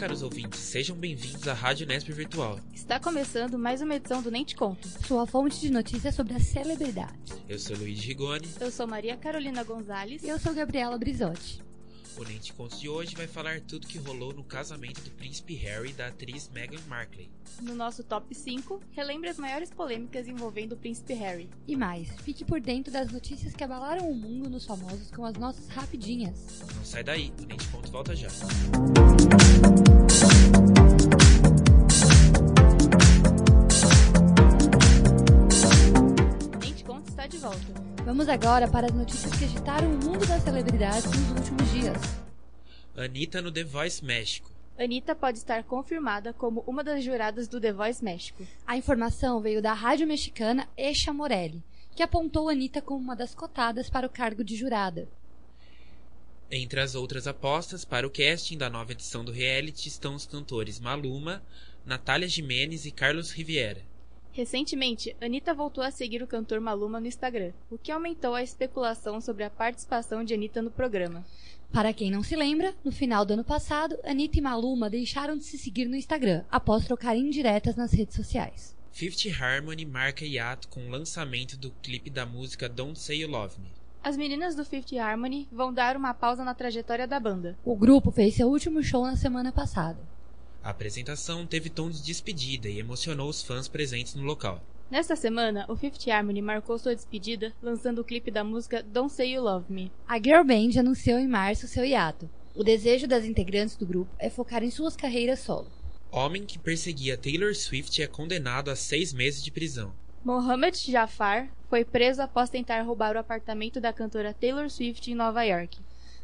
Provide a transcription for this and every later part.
caros ouvintes, sejam bem-vindos à Rádio Nesp Virtual. Está começando mais uma edição do Nem Te Conto. Sua fonte de notícias sobre as celebridades. Eu sou Luiz Rigoni. Eu sou Maria Carolina Gonzalez. E eu sou Gabriela Brizotti. O Nem Te Conto de hoje vai falar tudo que rolou no casamento do príncipe Harry e da atriz Meghan Markle. No nosso top 5, relembre as maiores polêmicas envolvendo o príncipe Harry. E mais, fique por dentro das notícias que abalaram o mundo nos famosos com as nossas rapidinhas. Não sai daí, o Nem Te Conto volta já. Nem Vamos agora para as notícias que agitaram o mundo das celebridades nos últimos dias. Anitta no The Voice México. Anitta pode estar confirmada como uma das juradas do The Voice México. A informação veio da rádio mexicana Echa Morelli, que apontou Anitta como uma das cotadas para o cargo de jurada. Entre as outras apostas para o casting da nova edição do reality estão os cantores Maluma, Natália Jimenez e Carlos Riviera. Recentemente, Anitta voltou a seguir o cantor Maluma no Instagram, o que aumentou a especulação sobre a participação de Anitta no programa. Para quem não se lembra, no final do ano passado, Anitta e Maluma deixaram de se seguir no Instagram, após trocarem indiretas nas redes sociais. Fifth Harmony marca hiato com o lançamento do clipe da música Don't Say You Love Me. As meninas do Fifth Harmony vão dar uma pausa na trajetória da banda. O grupo fez seu último show na semana passada. A apresentação teve tom de despedida e emocionou os fãs presentes no local. Nesta semana, o Fifth Harmony marcou sua despedida lançando o clipe da música Don't Say You Love Me. A girl band anunciou em março seu hiato. O desejo das integrantes do grupo é focar em suas carreiras solo. Homem que perseguia Taylor Swift é condenado a seis meses de prisão. Mohamed Jafar foi preso após tentar roubar o apartamento da cantora Taylor Swift em Nova York.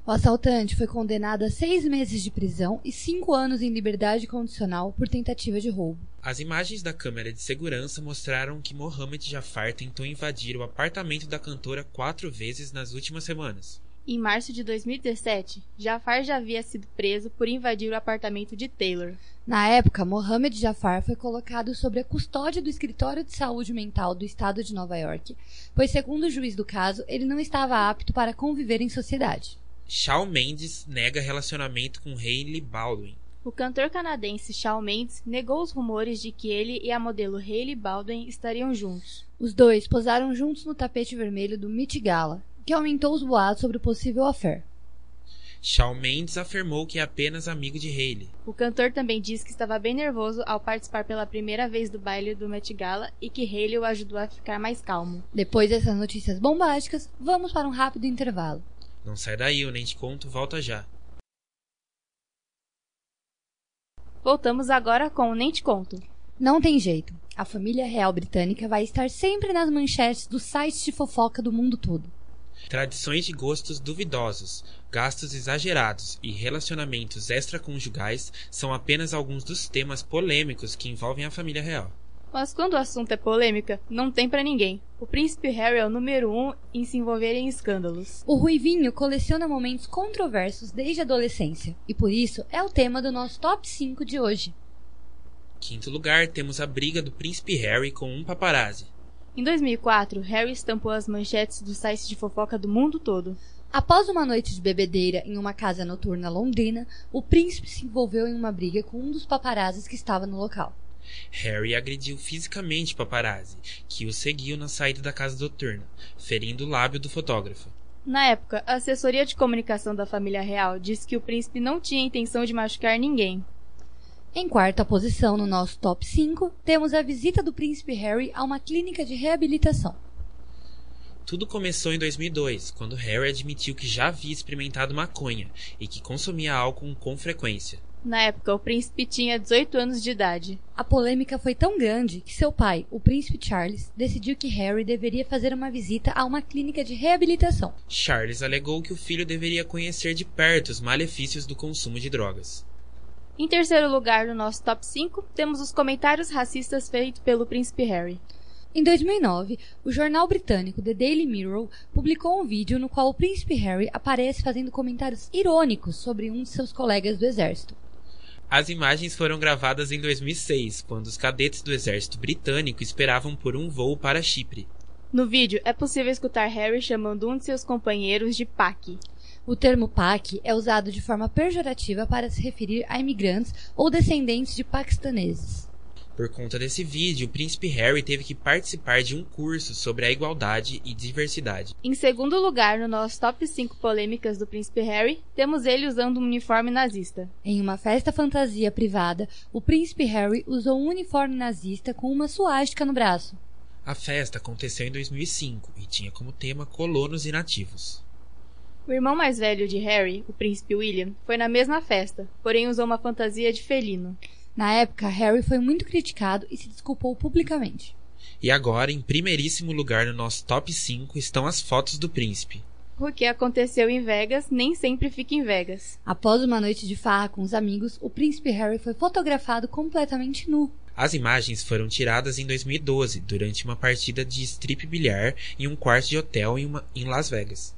O assaltante foi condenado a seis meses de prisão e cinco anos em liberdade condicional por tentativa de roubo. As imagens da câmera de segurança mostraram que Mohamed Jafar tentou invadir o apartamento da cantora quatro vezes nas últimas semanas. Em março de 2017, Jafar já havia sido preso por invadir o apartamento de Taylor. Na época, Mohamed Jafar foi colocado sob a custódia do Escritório de Saúde Mental do Estado de Nova York, pois, segundo o juiz do caso, ele não estava apto para conviver em sociedade. Shawn Mendes nega relacionamento com Hailey Baldwin. O cantor canadense Shawn Mendes negou os rumores de que ele e a modelo Hailey Baldwin estariam juntos. Os dois posaram juntos no tapete vermelho do Met Gala, que aumentou os boatos sobre o possível affair. Shawn Mendes afirmou que é apenas amigo de Hailey. O cantor também disse que estava bem nervoso ao participar pela primeira vez do baile do Met Gala e que Hailey o ajudou a ficar mais calmo. Depois dessas notícias bombásticas, vamos para um rápido intervalo. Não sai daí, eu nem te conto, volta já. Voltamos agora com o Nem Te Conto. Não tem jeito. A família real britânica vai estar sempre nas manchetes dos sites de fofoca do mundo todo. Tradições de gostos duvidosos, gastos exagerados e relacionamentos extraconjugais são apenas alguns dos temas polêmicos que envolvem a família real. Mas quando o assunto é polêmica, não tem para ninguém. O príncipe Harry é o número um em se envolver em escândalos. O Ruivinho coleciona momentos controversos desde a adolescência, e por isso é o tema do nosso top 5 de hoje. Quinto lugar, temos a briga do príncipe Harry com um paparazzi. Em 2004, Harry estampou as manchetes dos sites de fofoca do mundo todo. Após uma noite de bebedeira em uma casa noturna londrina, o príncipe se envolveu em uma briga com um dos paparazzis que estava no local. Harry agrediu fisicamente o paparazzi, que o seguiu na saída da casa noturna, ferindo o lábio do fotógrafo. Na época, a assessoria de comunicação da família real disse que o príncipe não tinha intenção de machucar ninguém. Em quarta posição no nosso top 5, temos a visita do príncipe Harry a uma clínica de reabilitação. Tudo começou em 2002, quando Harry admitiu que já havia experimentado maconha e que consumia álcool com frequência. Na época, o príncipe tinha 18 anos de idade. A polêmica foi tão grande que seu pai, o príncipe Charles, decidiu que Harry deveria fazer uma visita a uma clínica de reabilitação. Charles alegou que o filho deveria conhecer de perto os malefícios do consumo de drogas. Em terceiro lugar no nosso top 5, temos os comentários racistas feitos pelo príncipe Harry. Em 2009, o jornal britânico The Daily Mirror publicou um vídeo no qual o príncipe Harry aparece fazendo comentários irônicos sobre um de seus colegas do exército. As imagens foram gravadas em 2006, quando os cadetes do exército britânico esperavam por um voo para Chipre. No vídeo, é possível escutar Harry chamando um de seus companheiros de Pac. O termo PAC é usado de forma pejorativa para se referir a imigrantes ou descendentes de paquistaneses. Por conta desse vídeo, o príncipe Harry teve que participar de um curso sobre a igualdade e diversidade. Em segundo lugar, no nosso top 5 polêmicas do príncipe Harry, temos ele usando um uniforme nazista. Em uma festa fantasia privada, o príncipe Harry usou um uniforme nazista com uma suástica no braço. A festa aconteceu em 2005 e tinha como tema colonos e nativos. O irmão mais velho de Harry, o príncipe William, foi na mesma festa, porém usou uma fantasia de felino. Na época, Harry foi muito criticado e se desculpou publicamente. E agora, em primeiríssimo lugar no nosso top 5 estão as fotos do príncipe. O que aconteceu em Vegas nem sempre fica em Vegas. Após uma noite de farra com os amigos, o príncipe Harry foi fotografado completamente nu. As imagens foram tiradas em 2012, durante uma partida de strip bilhar em um quarto de hotel em, uma, em Las Vegas.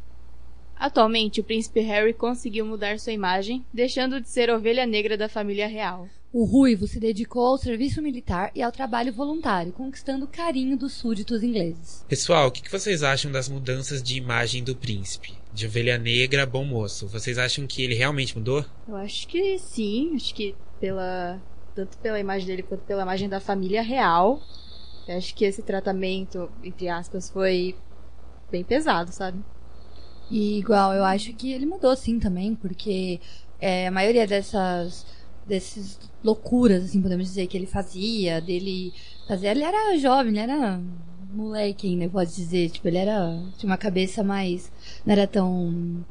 Atualmente, o príncipe Harry conseguiu mudar sua imagem, deixando de ser ovelha negra da família real. O ruivo se dedicou ao serviço militar e ao trabalho voluntário, conquistando o carinho dos súditos ingleses. Pessoal, o que vocês acham das mudanças de imagem do príncipe? De ovelha negra a bom moço. Vocês acham que ele realmente mudou? Eu acho que sim, acho que pela tanto pela imagem dele quanto pela imagem da família real. Eu acho que esse tratamento, entre aspas, foi bem pesado, sabe? E igual, eu acho que ele mudou sim também, porque é, a maioria dessas desses loucuras, assim, podemos dizer, que ele fazia, dele fazer. Ele era jovem, ele era moleque ainda, pode dizer. Tipo, ele era. Tinha uma cabeça mais. Não era tão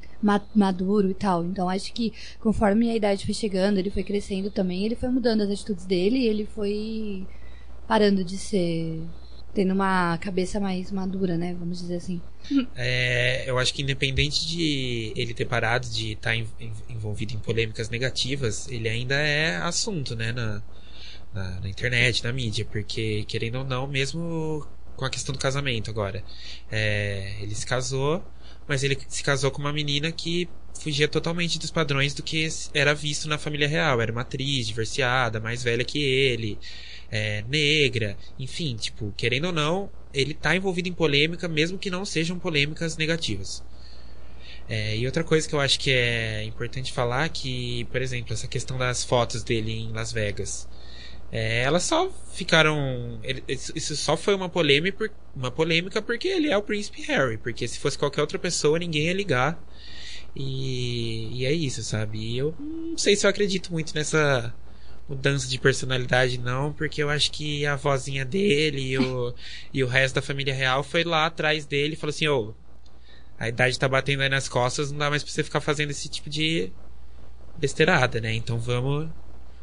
maduro e tal. Então acho que conforme a idade foi chegando, ele foi crescendo também, ele foi mudando as atitudes dele e ele foi parando de ser tendo uma cabeça mais madura, né? Vamos dizer assim. É, eu acho que independente de ele ter parado de estar tá envolvido em polêmicas negativas, ele ainda é assunto, né? Na, na, na, internet, na mídia, porque querendo ou não, mesmo com a questão do casamento agora, é, ele se casou, mas ele se casou com uma menina que fugia totalmente dos padrões do que era visto na família real. Era uma atriz divorciada, mais velha que ele é, negra, enfim, tipo, querendo ou não, ele tá envolvido em polêmica, mesmo que não sejam polêmicas negativas. É, e outra coisa que eu acho que é importante falar é que, por exemplo, essa questão das fotos dele em Las Vegas. É, elas só ficaram. Ele, isso só foi uma polêmica, uma polêmica porque ele é o príncipe Harry. Porque se fosse qualquer outra pessoa, ninguém ia ligar. E, e é isso, sabe? E eu não sei se eu acredito muito nessa mudança de personalidade, não, porque eu acho que a vozinha dele e o, e o resto da família real foi lá atrás dele e falou assim: ô, a idade tá batendo aí nas costas, não dá mais pra você ficar fazendo esse tipo de besteirada, né? Então vamos.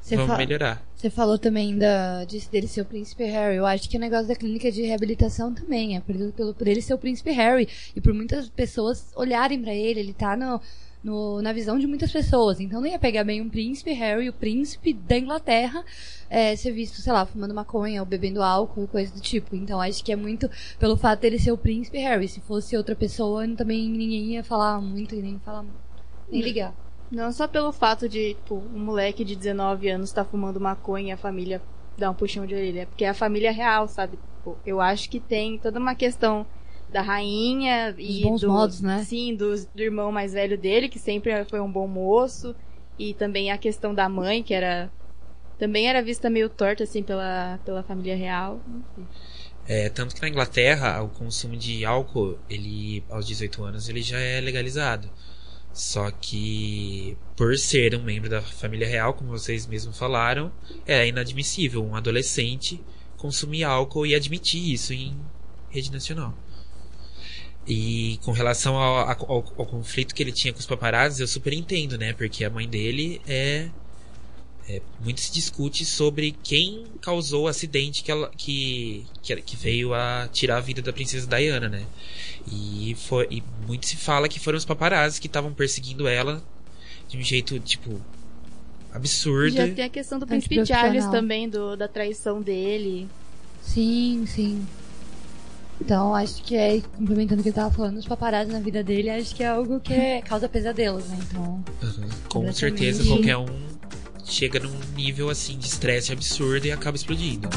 Você vamos melhorar. Você falou também da, disso dele ser o príncipe Harry. Eu acho que o negócio da clínica de reabilitação também é por, pelo, por ele ser o príncipe Harry. E por muitas pessoas olharem para ele. Ele tá no, no, na visão de muitas pessoas. Então não ia pegar bem um príncipe Harry, o príncipe da Inglaterra, é, ser visto, sei lá, fumando maconha ou bebendo álcool coisa do tipo. Então acho que é muito pelo fato dele ser o príncipe Harry. Se fosse outra pessoa, também ninguém ia falar muito e nem falar nem ligar. Não só pelo fato de, tipo, um moleque de 19 anos estar tá fumando maconha e a família dar um puxão de orelha. É porque é a família real, sabe? Tipo, eu acho que tem toda uma questão da rainha e bons do, modos, né? Sim, do, do irmão mais velho dele, que sempre foi um bom moço, e também a questão da mãe, que era também era vista meio torta assim pela, pela família real. É, tanto que na Inglaterra o consumo de álcool, ele aos 18 anos ele já é legalizado. Só que por ser um membro da família real, como vocês mesmos falaram, é inadmissível um adolescente consumir álcool e admitir isso em rede nacional. E com relação ao, ao, ao, conflito que ele tinha com os paparazzi, eu super entendo, né? Porque a mãe dele é, é. muito se discute sobre quem causou o acidente que, ela, que, que, que, veio a tirar a vida da princesa Diana, né? E, foi, e muito se fala que foram os paparazzi que estavam perseguindo ela de um jeito, tipo, absurdo. Já tem a questão do príncipe Charles também, do, da traição dele. Sim, sim. Então, acho que é, complementando o que ele tava falando, os paparazzi na vida dele, acho que é algo que é, causa pesadelos, né? Então. Uhum. Com certeza, qualquer um chega num nível assim de estresse absurdo e acaba explodindo.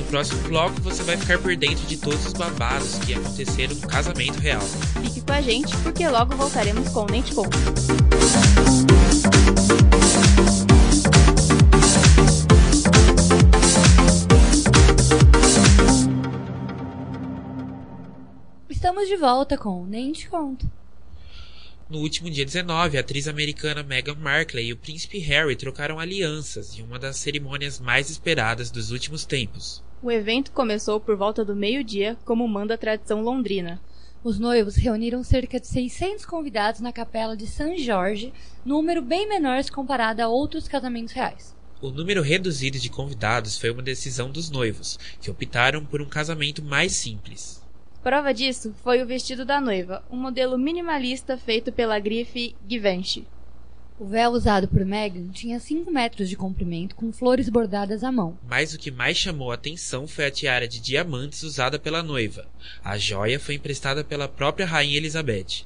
O próximo bloco você vai ficar por dentro de todos os babados que aconteceram no casamento real. Fique com a gente, porque logo voltaremos com o Conto. Estamos de volta com o Nem Te Conto. No último dia 19, a atriz americana Meghan Markle e o príncipe Harry trocaram alianças em uma das cerimônias mais esperadas dos últimos tempos. O evento começou por volta do meio-dia, como manda a tradição londrina. Os noivos reuniram cerca de 600 convidados na capela de St. George, número bem menor se comparado a outros casamentos reais. O número reduzido de convidados foi uma decisão dos noivos, que optaram por um casamento mais simples. Prova disso foi o vestido da noiva, um modelo minimalista feito pela grife Givenchy. O véu usado por Meghan tinha 5 metros de comprimento com flores bordadas à mão. Mas o que mais chamou a atenção foi a tiara de diamantes usada pela noiva. A joia foi emprestada pela própria rainha Elizabeth.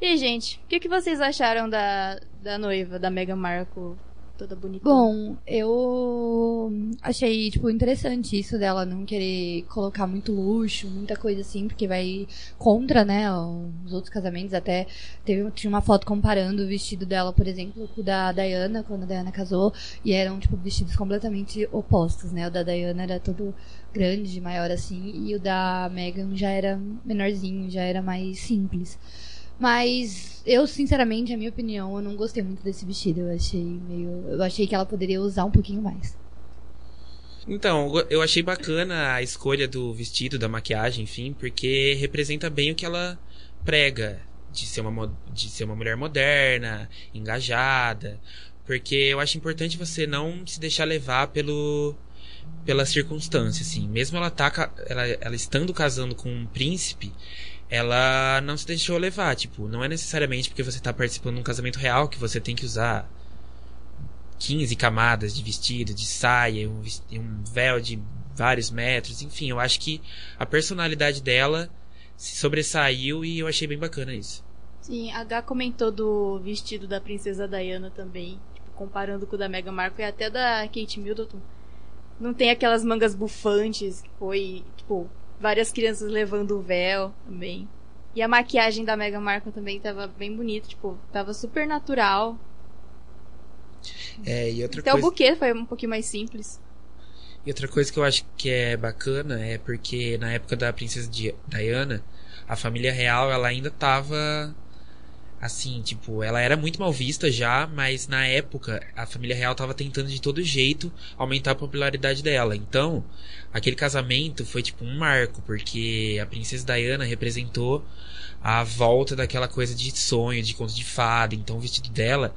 E, gente, o que, que vocês acharam da, da noiva, da Meghan Markle? Toda bonita. Bom, eu achei, tipo, interessante isso dela não querer colocar muito luxo, muita coisa assim, porque vai contra, né, os outros casamentos. Até teve, tinha uma foto comparando o vestido dela, por exemplo, com o da Diana, quando a Diana casou, e eram, tipo, vestidos completamente opostos, né? O da Diana era todo grande, maior assim, e o da Megan já era menorzinho, já era mais simples. Mas eu, sinceramente, a minha opinião, eu não gostei muito desse vestido. Eu achei meio. Eu achei que ela poderia usar um pouquinho mais. Então, eu achei bacana a escolha do vestido, da maquiagem, enfim, porque representa bem o que ela prega de ser uma, de ser uma mulher moderna, engajada. Porque eu acho importante você não se deixar levar pelo pela circunstância, assim. Mesmo ela tá ela, ela estando casando com um príncipe, ela não se deixou levar, tipo, não é necessariamente porque você tá participando de um casamento real que você tem que usar 15 camadas de vestido, de saia, um, um véu de vários metros, enfim, eu acho que a personalidade dela se sobressaiu e eu achei bem bacana isso. Sim, a Gá comentou do vestido da princesa Diana também, tipo, comparando com o da Meghan Markle e até da Kate Middleton. Não tem aquelas mangas bufantes que foi, tipo, várias crianças levando o véu também. E a maquiagem da Meghan Markle também tava bem bonita, tipo, tava super natural. É, e outra Até coisa... o buquê foi um pouquinho mais simples. E outra coisa que eu acho que é bacana é porque na época da princesa Diana, a família real ela ainda tava assim, tipo, ela era muito mal vista já, mas na época a família real tava tentando de todo jeito aumentar a popularidade dela. Então, aquele casamento foi tipo um marco, porque a princesa Diana representou a volta daquela coisa de sonho, de conto de fada. Então, o vestido dela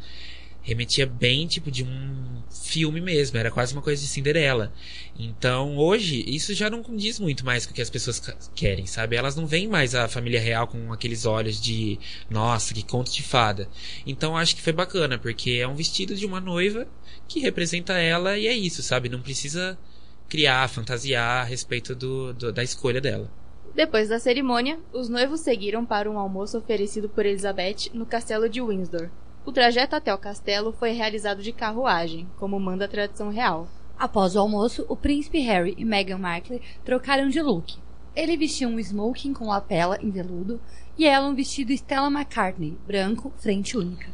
remetia bem tipo de um filme mesmo, era quase uma coisa de Cinderela. Então, hoje, isso já não condiz muito mais com o que as pessoas querem, sabe? Elas não veem mais a família real com aqueles olhos de, nossa, que conto de fada. Então, acho que foi bacana, porque é um vestido de uma noiva que representa ela e é isso, sabe? Não precisa criar, fantasiar a respeito do, do da escolha dela. Depois da cerimônia, os noivos seguiram para um almoço oferecido por Elizabeth no castelo de Windsor. O trajeto até o castelo foi realizado de carruagem, como manda a tradição real. Após o almoço, o príncipe Harry e Meghan Markle trocaram de look. Ele vestia um smoking com lapela em veludo e ela um vestido Stella McCartney, branco, frente única.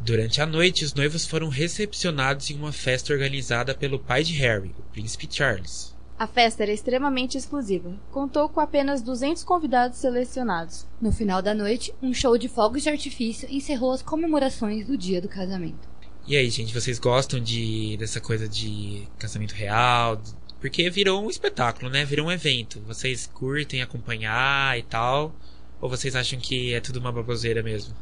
Durante a noite, os noivos foram recepcionados em uma festa organizada pelo pai de Harry, o príncipe Charles. A festa era extremamente exclusiva. Contou com apenas 200 convidados selecionados. No final da noite, um show de fogos de artifício encerrou as comemorações do dia do casamento. E aí, gente, vocês gostam de dessa coisa de casamento real? Porque virou um espetáculo, né? Virou um evento. Vocês curtem acompanhar e tal? Ou vocês acham que é tudo uma baboseira mesmo?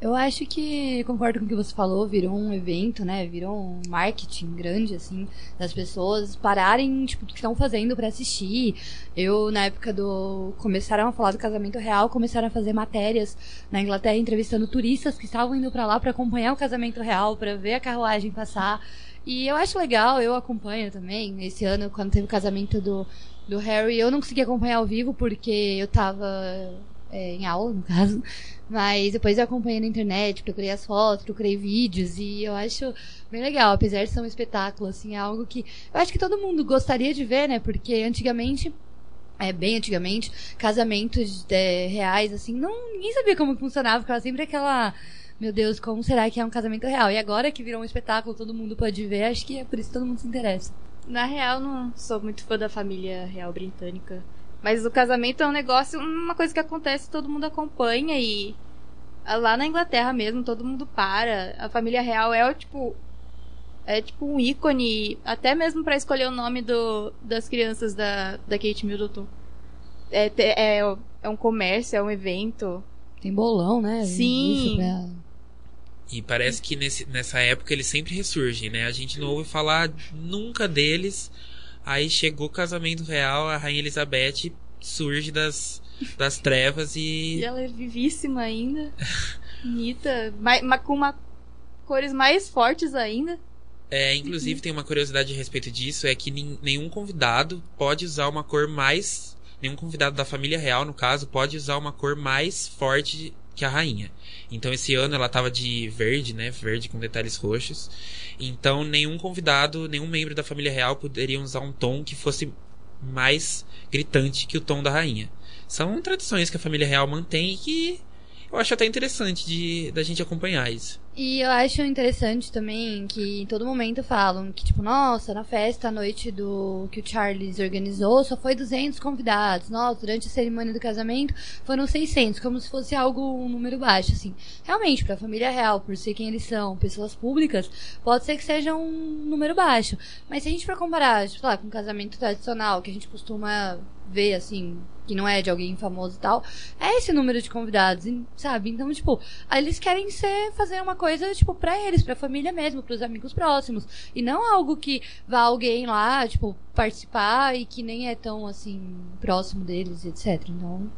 Eu acho que concordo com o que você falou, virou um evento, né? Virou um marketing grande, assim, das pessoas pararem, tipo, o que estão fazendo para assistir. Eu, na época do. Começaram a falar do casamento real, começaram a fazer matérias na Inglaterra entrevistando turistas que estavam indo para lá para acompanhar o casamento real, para ver a carruagem passar. E eu acho legal, eu acompanho também. Esse ano, quando teve o casamento do, do Harry, eu não consegui acompanhar ao vivo porque eu tava é, em aula, no caso. Mas depois eu acompanhei na internet, procurei as fotos, procurei vídeos e eu acho bem legal, apesar de ser um espetáculo, assim, é algo que eu acho que todo mundo gostaria de ver, né? Porque antigamente é, bem antigamente, casamentos é, reais, assim, não, ninguém sabia como funcionava, ficava sempre aquela, meu Deus, como será que é um casamento real? E agora que virou um espetáculo, todo mundo pode ver, acho que é por isso que todo mundo se interessa. Na real, não sou muito fã da família real britânica. Mas o casamento é um negócio, uma coisa que acontece, todo mundo acompanha e lá na Inglaterra mesmo, todo mundo para. A família real é tipo é tipo um ícone, até mesmo para escolher o nome do, das crianças da, da Kate Middleton. É, é, é um comércio, é um evento. Tem bolão, né? Sim. Pra... E parece que nesse, nessa época eles sempre ressurgem, né? A gente não ouve falar nunca deles. Aí chegou o casamento real, a Rainha Elizabeth surge das, das trevas e. E ela é vivíssima ainda. Bonita. Mas, mas com uma cores mais fortes ainda. É, inclusive uhum. tem uma curiosidade a respeito disso, é que nenhum convidado pode usar uma cor mais. Nenhum convidado da família real, no caso, pode usar uma cor mais forte que a rainha. Então esse ano ela tava de verde, né? Verde com detalhes roxos. Então nenhum convidado, nenhum membro da família real poderia usar um tom que fosse mais gritante que o tom da rainha. São tradições que a família real mantém e que eu acho até interessante de da gente acompanhar isso. E eu acho interessante também que em todo momento falam que, tipo, nossa, na festa à noite do que o Charles organizou só foi 200 convidados. Nossa, durante a cerimônia do casamento foram 600, como se fosse algo, um número baixo, assim. Realmente, para a família real, por ser quem eles são, pessoas públicas, pode ser que seja um número baixo. Mas se a gente for comparar, tipo, lá, com um casamento tradicional, que a gente costuma ver, assim, que não é de alguém famoso e tal, é esse número de convidados, sabe? Então, tipo, eles querem ser, fazer uma coisa, tipo, pra eles, pra família mesmo, pros amigos próximos. E não algo que vá alguém lá, tipo, participar e que nem é tão, assim, próximo deles, etc. Então.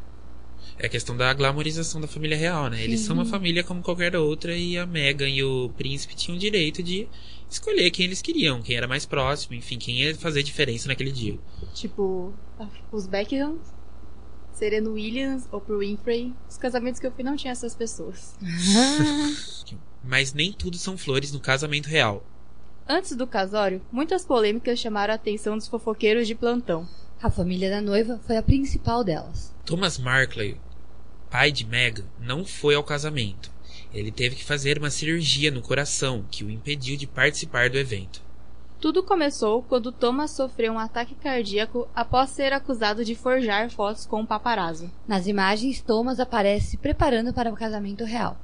É a questão da glamorização da família real, né? Eles Sim. são uma família como qualquer outra e a Meghan e o príncipe tinham o direito de escolher quem eles queriam, quem era mais próximo, enfim, quem ia fazer diferença naquele dia. Tipo, os Beckham Serena Williams ou pro Winfrey. Os casamentos que eu fui não tinha essas pessoas. Mas nem tudo são flores no casamento real. Antes do casório, muitas polêmicas chamaram a atenção dos fofoqueiros de plantão. A família da noiva foi a principal delas. Thomas Markley, pai de Meghan, não foi ao casamento. Ele teve que fazer uma cirurgia no coração que o impediu de participar do evento. Tudo começou quando Thomas sofreu um ataque cardíaco após ser acusado de forjar fotos com um paparazzo. Nas imagens, Thomas aparece se preparando para o casamento real.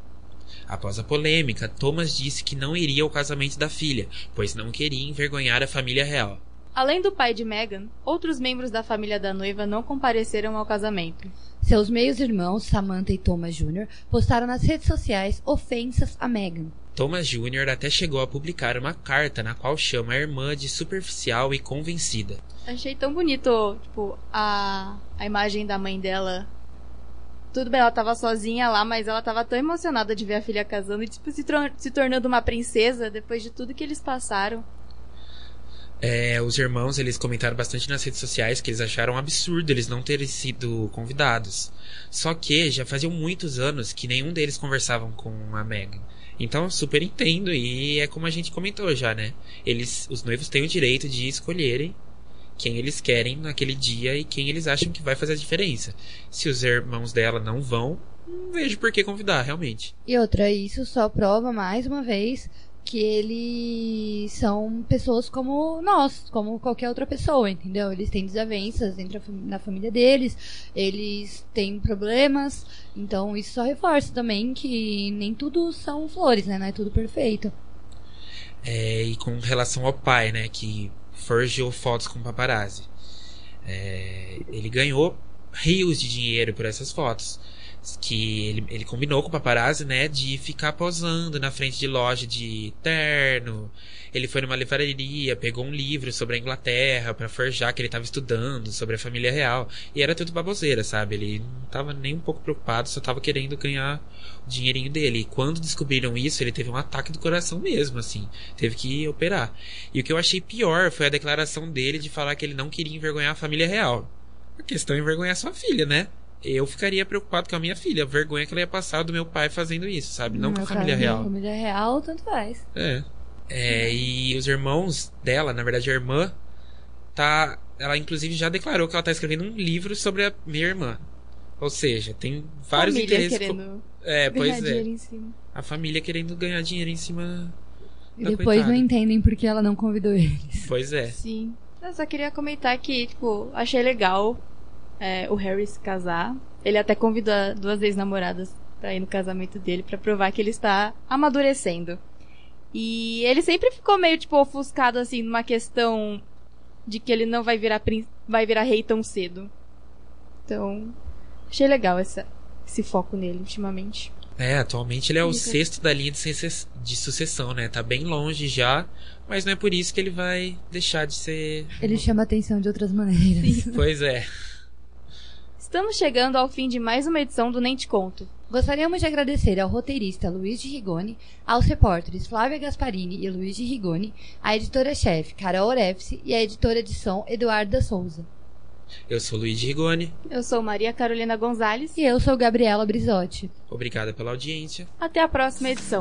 Após a polêmica, Thomas disse que não iria ao casamento da filha, pois não queria envergonhar a família real. Além do pai de Meghan, outros membros da família da noiva não compareceram ao casamento. Seus meios-irmãos, Samantha e Thomas Jr., postaram nas redes sociais ofensas a Meghan. Thomas Jr. até chegou a publicar uma carta na qual chama a irmã de superficial e convencida. Achei tão bonito, tipo, a, a imagem da mãe dela. Tudo bem, ela tava sozinha lá, mas ela tava tão emocionada de ver a filha casando e, tipo, se, se tornando uma princesa depois de tudo que eles passaram. É, os irmãos, eles comentaram bastante nas redes sociais que eles acharam absurdo eles não terem sido convidados. Só que já faziam muitos anos que nenhum deles conversavam com a Megan. Então, super entendo e é como a gente comentou já, né? Eles, os noivos têm o direito de escolherem quem eles querem naquele dia e quem eles acham que vai fazer a diferença. Se os irmãos dela não vão, não vejo por que convidar, realmente. E outra, isso só prova mais uma vez que eles são pessoas como nós, como qualquer outra pessoa, entendeu? Eles têm desavenças dentro da família deles, eles têm problemas, então isso só reforça também que nem tudo são flores, né? Não é tudo perfeito. É, e com relação ao pai, né, que forjou fotos com paparazzi. É, ele ganhou rios de dinheiro por essas fotos que ele, ele combinou com o paparazzi, né, de ficar posando na frente de loja de terno. Ele foi numa livraria, pegou um livro sobre a Inglaterra para forjar que ele estava estudando sobre a família real. E era tudo baboseira, sabe? Ele não estava nem um pouco preocupado, só estava querendo ganhar o dinheirinho dele. E quando descobriram isso, ele teve um ataque do coração mesmo, assim. Teve que operar. E o que eu achei pior foi a declaração dele de falar que ele não queria envergonhar a família real. A questão é envergonhar sua filha, né? Eu ficaria preocupado com a minha filha, a vergonha que ela ia passar do meu pai fazendo isso, sabe? Não com a família caso, real. Família real, tanto faz. É. É, e os irmãos dela, na verdade a irmã, tá. Ela inclusive já declarou que ela tá escrevendo um livro sobre a minha irmã. Ou seja, tem vários Família interesses. querendo É, pois ganhar é. dinheiro em cima. A família querendo ganhar dinheiro em cima. E Da depois coitada. não entendem porque ela não convidou eles. Pois é. Sim. Eu só queria comentar que, tipo, achei legal é, o Harry se casar. Ele até convidou a- duas ex-namoradas pra ir no casamento dele pra provar que ele está amadurecendo. E ele sempre ficou meio, tipo, ofuscado, assim, numa questão de que ele não vai virar, prin- vai virar rei tão cedo. Então, achei legal essa, esse foco nele ultimamente. É, atualmente ele é o Isso. sexto da linha de, suces- de sucessão, né? Tá bem longe já, mas não é por isso que ele vai deixar de ser. Ele chama atenção de outras maneiras. Pois é. Estamos chegando ao fim de mais uma edição do Nem Te Conto. Gostaríamos de agradecer ao roteirista Luiz de Rigoni, aos repórteres Flávia Gasparini e Luiz de Rigoni, à editora-chefe Carol Orefse e à editora de som Eduarda Souza. Eu sou Luiz Rigoni. Eu sou Maria Carolina Gonzalez. E eu sou Gabriela Brizotti. Obrigada pela audiência. Até a próxima edição.